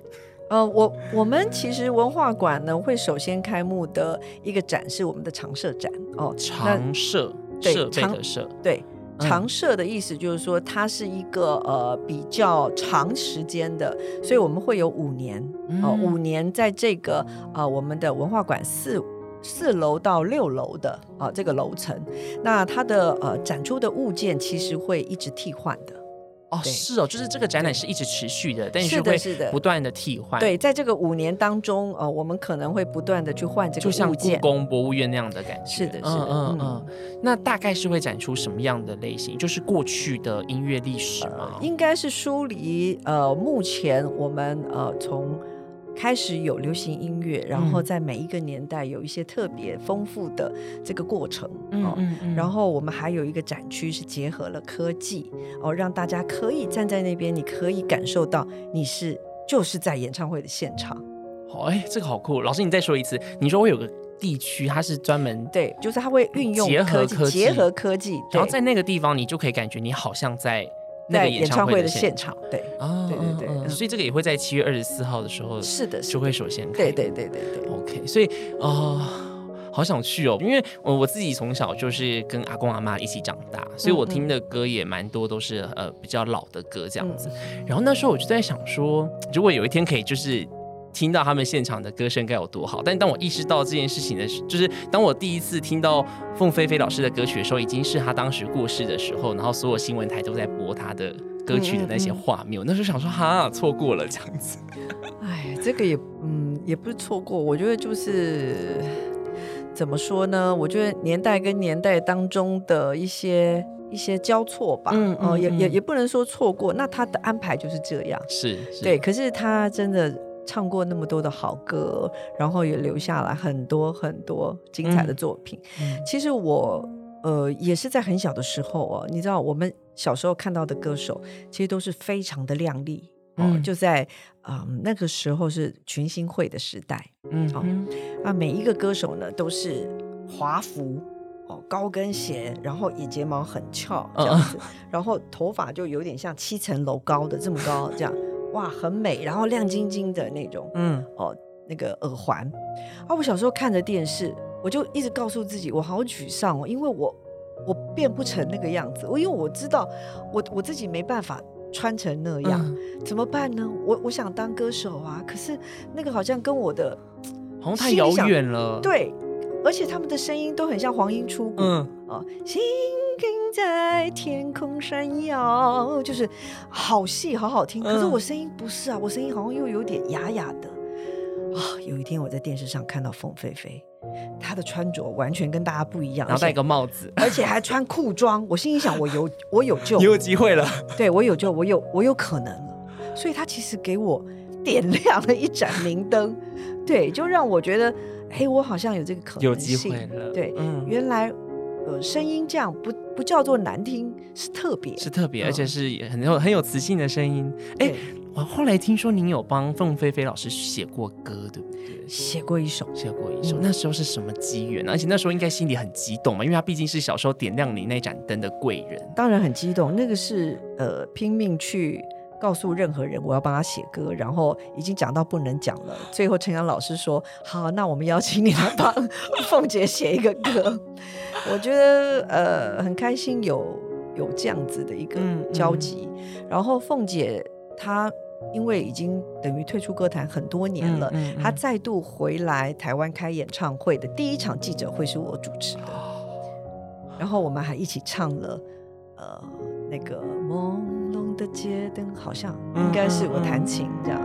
呃，我我们其实文化馆呢会首先开幕的一个展是我们的常设展哦，常设。设备的设对长设的意思就是说它是一个呃比较长时间的，所以我们会有五年哦五年在这个呃我们的文化馆四四楼到六楼的啊这个楼层，那它的呃展出的物件其实会一直替换的哦，是哦，就是这个展览是一直持续的，但是会不断的替换。对，在这个五年当中，呃，我们可能会不断的去换这个就像故宫博物院那样的感觉。是的，是的，嗯嗯。那大概是会展出什么样的类型？就是过去的音乐历史吗？应该是梳理呃，目前我们呃从。开始有流行音乐，然后在每一个年代有一些特别丰富的这个过程哦。然后我们还有一个展区是结合了科技哦，让大家可以站在那边，你可以感受到你是就是在演唱会的现场。好，哎，这个好酷！老师，你再说一次，你说我有个地区，它是专门对，就是它会运用结合科技，结合科技，然后在那个地方，你就可以感觉你好像在。在演唱会的现场，对，啊，对对对，所以这个也会在七月二十四号的时候，是的，就会首先开，对对对对对，OK，所以啊，好想去哦，因为我我自己从小就是跟阿公阿妈一起长大，所以我听的歌也蛮多，都是呃比较老的歌这样子。然后那时候我就在想说，如果有一天可以就是。听到他们现场的歌声该有多好！但当我意识到这件事情的时，就是当我第一次听到凤飞飞老师的歌曲的时候，已经是他当时过世的时候，然后所有新闻台都在播他的歌曲的那些画面。我那时候想说，哈，错过了这样子。哎，这个也，嗯，也不是错过。我觉得就是怎么说呢？我觉得年代跟年代当中的一些一些交错吧。嗯哦，也也也不能说错过。那他的安排就是这样。是，对。可是他真的。唱过那么多的好歌，然后也留下来很多很多精彩的作品。其实我呃也是在很小的时候哦，你知道我们小时候看到的歌手，其实都是非常的靓丽哦。就在嗯那个时候是群星会的时代，嗯哦，那每一个歌手呢都是华服哦，高跟鞋，然后眼睫毛很翘这样子，然后头发就有点像七层楼高的这么高这样。哇，很美，然后亮晶晶的那种，嗯，哦，那个耳环，啊，我小时候看着电视，我就一直告诉自己，我好沮丧哦，因为我我变不成那个样子，我因为我知道我我自己没办法穿成那样，怎么办呢？我我想当歌手啊，可是那个好像跟我的好像太遥远了，对，而且他们的声音都很像黄莺出谷，嗯，哦，在天空闪耀，就是好细，好好听。可是我声音不是啊，我声音好像又有点哑哑的啊。有一天我在电视上看到凤飞飞，她的穿着完全跟大家不一样，然后戴个帽子，而且还穿裤装。我心里想，我有我有救，你有机会了。对我有救，我有我有可能了。所以她其实给我点亮了一盏明灯，对，就让我觉得，哎，我好像有这个可能性了。对，嗯，原来。呃，声音这样不不叫做难听，是特别，是特别，而且是很有很有磁性的声音。哎，我后来听说您有帮凤飞飞老师写过歌，对不对？写过一首，写过一首。那时候是什么机缘？而且那时候应该心里很激动嘛，因为他毕竟是小时候点亮你那盏灯的贵人。当然很激动，那个是呃拼命去。告诉任何人我要帮他写歌，然后已经讲到不能讲了。最后陈阳老师说：“好，那我们邀请你来帮凤姐写一个歌。”我觉得呃很开心有有这样子的一个交集。然后凤姐她因为已经等于退出歌坛很多年了，她再度回来台湾开演唱会的第一场记者会是我主持的，然后我们还一起唱了呃那个梦。的街灯好像应该是我弹琴这样。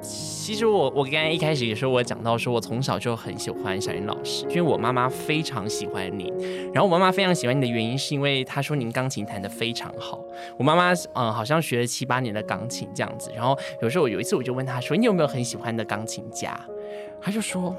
其实我我刚刚一开始也说，我讲到说我从小就很喜欢小云老师，因为我妈妈非常喜欢你。然后我妈妈非常喜欢你的原因，是因为她说您钢琴弹的非常好。我妈妈嗯好像学了七八年的钢琴这样子。然后有时候有一次我就问她说，你有没有很喜欢的钢琴家？他就说，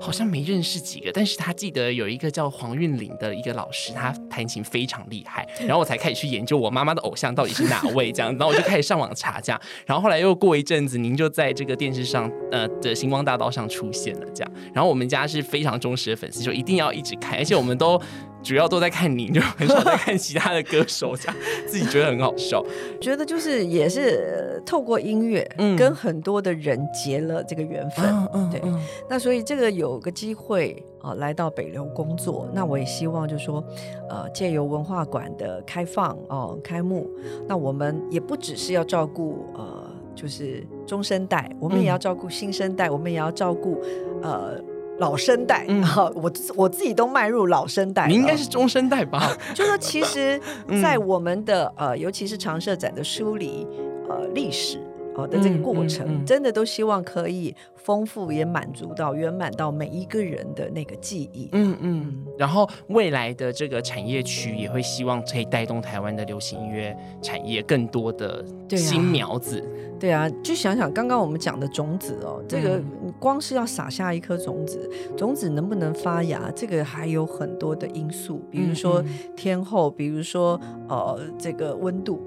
好像没认识几个，但是他记得有一个叫黄韵玲的一个老师，他弹琴非常厉害。然后我才开始去研究我妈妈的偶像到底是哪位，这样，然后我就开始上网查，这样。然后后来又过一阵子，您就在这个电视上，呃的星光大道上出现了，这样。然后我们家是非常忠实的粉丝，就一定要一直看，而且我们都。主要都在看你，就很少在看其他的歌手，这样自己觉得很好笑。觉得就是也是透过音乐，嗯，跟很多的人结了这个缘分，嗯对。那所以这个有个机会啊，来到北流工作，那我也希望就是说，呃，借由文化馆的开放哦开幕，那我们也不只是要照顾呃，就是中生代，我们也要照顾新生代，我们也要照顾呃。老生代，我我自己都迈入老生代，你应该是中生代吧？就说其实，在我们的呃，尤其是长社展的梳理呃历史。哦的这个过程，真的都希望可以丰富，也满足到圆满到每一个人的那个记忆。嗯嗯。然后未来的这个产业区也会希望可以带动台湾的流行音乐产业更多的新苗子。对啊，就想想刚刚我们讲的种子哦，这个光是要撒下一颗种子，种子能不能发芽，这个还有很多的因素，比如说天候，比如说呃这个温度。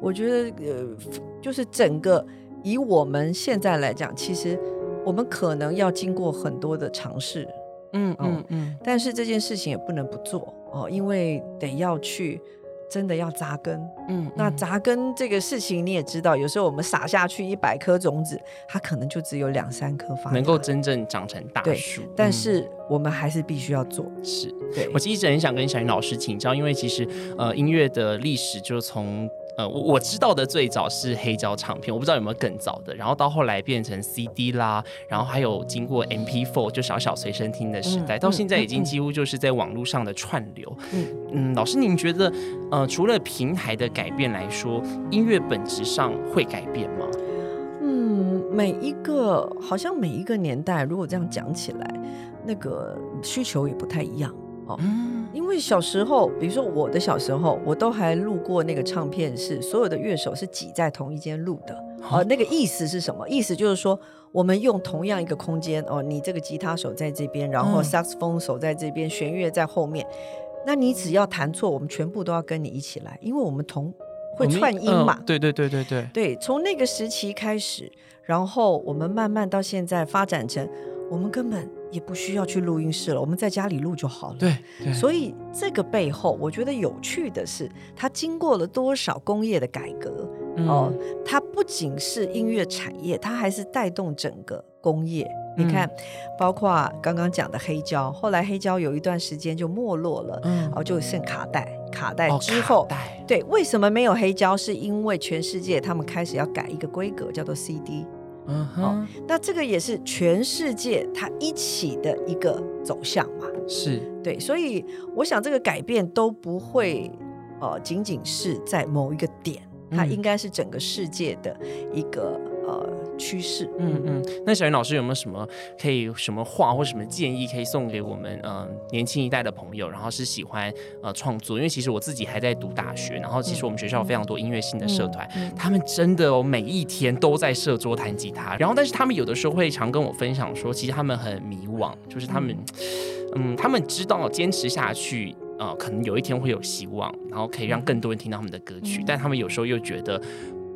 我觉得，呃，就是整个以我们现在来讲，其实我们可能要经过很多的尝试，嗯嗯嗯，但是这件事情也不能不做哦，因为得要去真的要扎根，嗯，那扎根这个事情你也知道，有时候我们撒下去一百颗种子，它可能就只有两三颗发，能够真正长成大树。但是我们还是必须要做。是，对我一直很想跟小云老师请教，因为其实呃，音乐的历史就从。呃，我我知道的最早是黑胶唱片，我不知道有没有更早的。然后到后来变成 CD 啦，然后还有经过 MP4 就小小随身听的时代，到现在已经几乎就是在网络上的串流。嗯嗯，老师您觉得，呃，除了平台的改变来说，音乐本质上会改变吗？嗯，每一个好像每一个年代，如果这样讲起来，那个需求也不太一样。哦，因为小时候，比如说我的小时候，我都还录过那个唱片，是所有的乐手是挤在同一间录的。哦，那个意思是什么？意思就是说，我们用同样一个空间，哦，你这个吉他手在这边，然后萨克斯风手在这边，弦乐在后面。那你只要弹错，我们全部都要跟你一起来，因为我们同会串音嘛。对对对对对。对，从那个时期开始，然后我们慢慢到现在发展成，我们根本。也不需要去录音室了，我们在家里录就好了。对，所以这个背后，我觉得有趣的是，它经过了多少工业的改革哦。它不仅是音乐产业，它还是带动整个工业。你看，包括刚刚讲的黑胶，后来黑胶有一段时间就没落了，嗯，哦，就剩卡带。卡带之后，对，为什么没有黑胶？是因为全世界他们开始要改一个规格，叫做 CD。嗯哼，那这个也是全世界它一起的一个走向嘛？是对，所以我想这个改变都不会呃仅仅是在某一个点，它应该是整个世界的一个呃。趋势，嗯嗯，那小云老师有没有什么可以什么话或什么建议可以送给我们嗯年轻一代的朋友？然后是喜欢呃创作，因为其实我自己还在读大学，然后其实我们学校有非常多音乐性的社团，他们真的哦每一天都在设桌弹吉他，然后但是他们有的时候会常跟我分享说，其实他们很迷惘，就是他们嗯。他们知道坚持下去呃可能有一天会有希望，然后可以让更多人听到他们的歌曲，但他们有时候又觉得。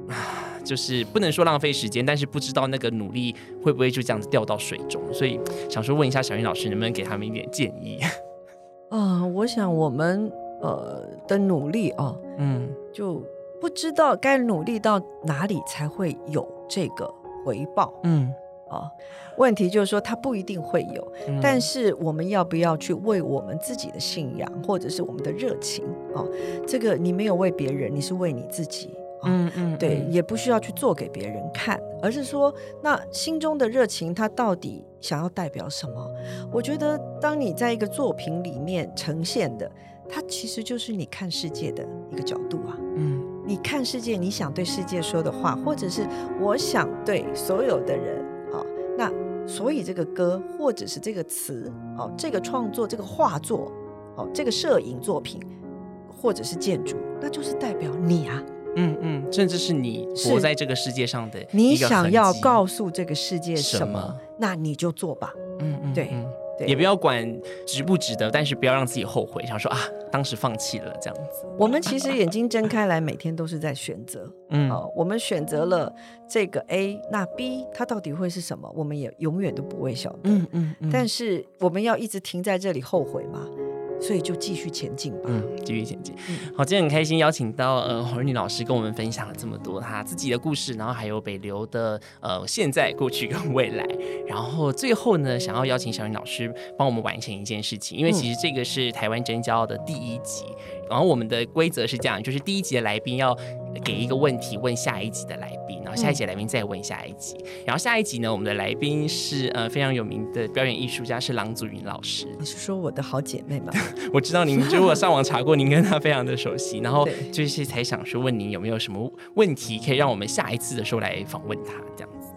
就是不能说浪费时间，但是不知道那个努力会不会就这样子掉到水中，所以想说问一下小云老师，能不能给他们一点建议？啊，我想我们呃的努力啊，嗯，就不知道该努力到哪里才会有这个回报，嗯，啊，问题就是说它不一定会有，但是我们要不要去为我们自己的信仰或者是我们的热情啊？这个你没有为别人，你是为你自己。嗯嗯，对，也不需要去做给别人看，而是说，那心中的热情，它到底想要代表什么？我觉得，当你在一个作品里面呈现的，它其实就是你看世界的一个角度啊。嗯，你看世界，你想对世界说的话，或者是我想对所有的人啊，那所以这个歌，或者是这个词，哦，这个创作，这个画作，哦，这个摄影作品，或者是建筑，那就是代表你啊。嗯嗯，甚至是你活在这个世界上的，你想要告诉这个世界什么，那你就做吧。嗯嗯，对，也不要管值不值得，但是不要让自己后悔，想说啊，当时放弃了这样子。我们其实眼睛睁开来，每天都是在选择。嗯，我们选择了这个 A，那 B 它到底会是什么？我们也永远都不会晓得。嗯嗯，但是我们要一直停在这里后悔吗？所以就继续前进吧。嗯，继续前进。好，今天很开心邀请到呃黄仁女老师跟我们分享了这么多她自己的故事，然后还有北流的呃现在、过去跟未来。然后最后呢，想要邀请小云老师帮我们完成一件事情，因为其实这个是台湾真骄傲的第一集。然后我们的规则是这样，就是第一集的来宾要给一个问题问下一集的来宾，然后下一集来宾再问下一集，然后下一集呢，我们的来宾是呃非常有名的表演艺术家，是郎祖云老师。你是说我的好姐妹吗？我知道您，就我上网查过，您跟她非常的熟悉，然后就是才想说问您有没有什么问题可以让我们下一次的时候来访问她这样子。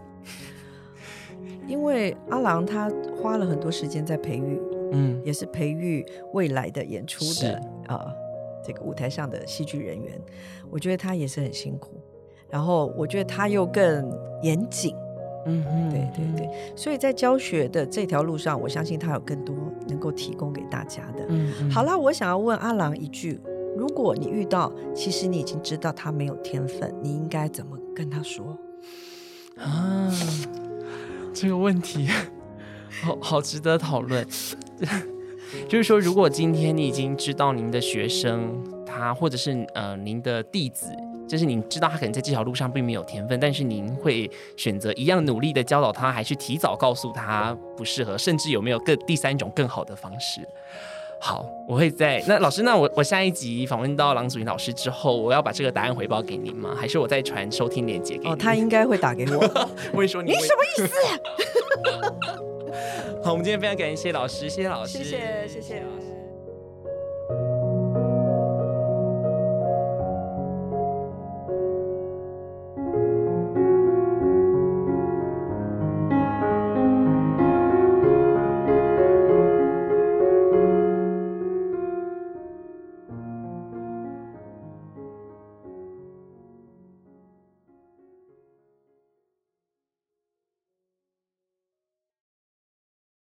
因为阿郎他花了很多时间在培育，嗯，也是培育未来的演出的呃这个舞台上的戏剧人员，我觉得他也是很辛苦，然后我觉得他又更严谨，嗯嗯，对对对，所以在教学的这条路上，我相信他有更多能够提供给大家的。嗯，好了，我想要问阿郎一句：如果你遇到，其实你已经知道他没有天分，你应该怎么跟他说？啊？这个问题 好好值得讨论。就是说，如果今天你已经知道您的学生他，或者是呃您的弟子，就是您知道他可能在这条路上并没有天分，但是您会选择一样努力的教导他，还是提早告诉他不适合，甚至有没有更第三种更好的方式？好，我会在那老师，那我我下一集访问到郎祖云老师之后，我要把这个答案回报给您吗？还是我再传收听链接给？哦，他应该会打给我。我会说你什么意思？好，我们今天非常感谢老师，谢谢老师，谢谢谢谢老师。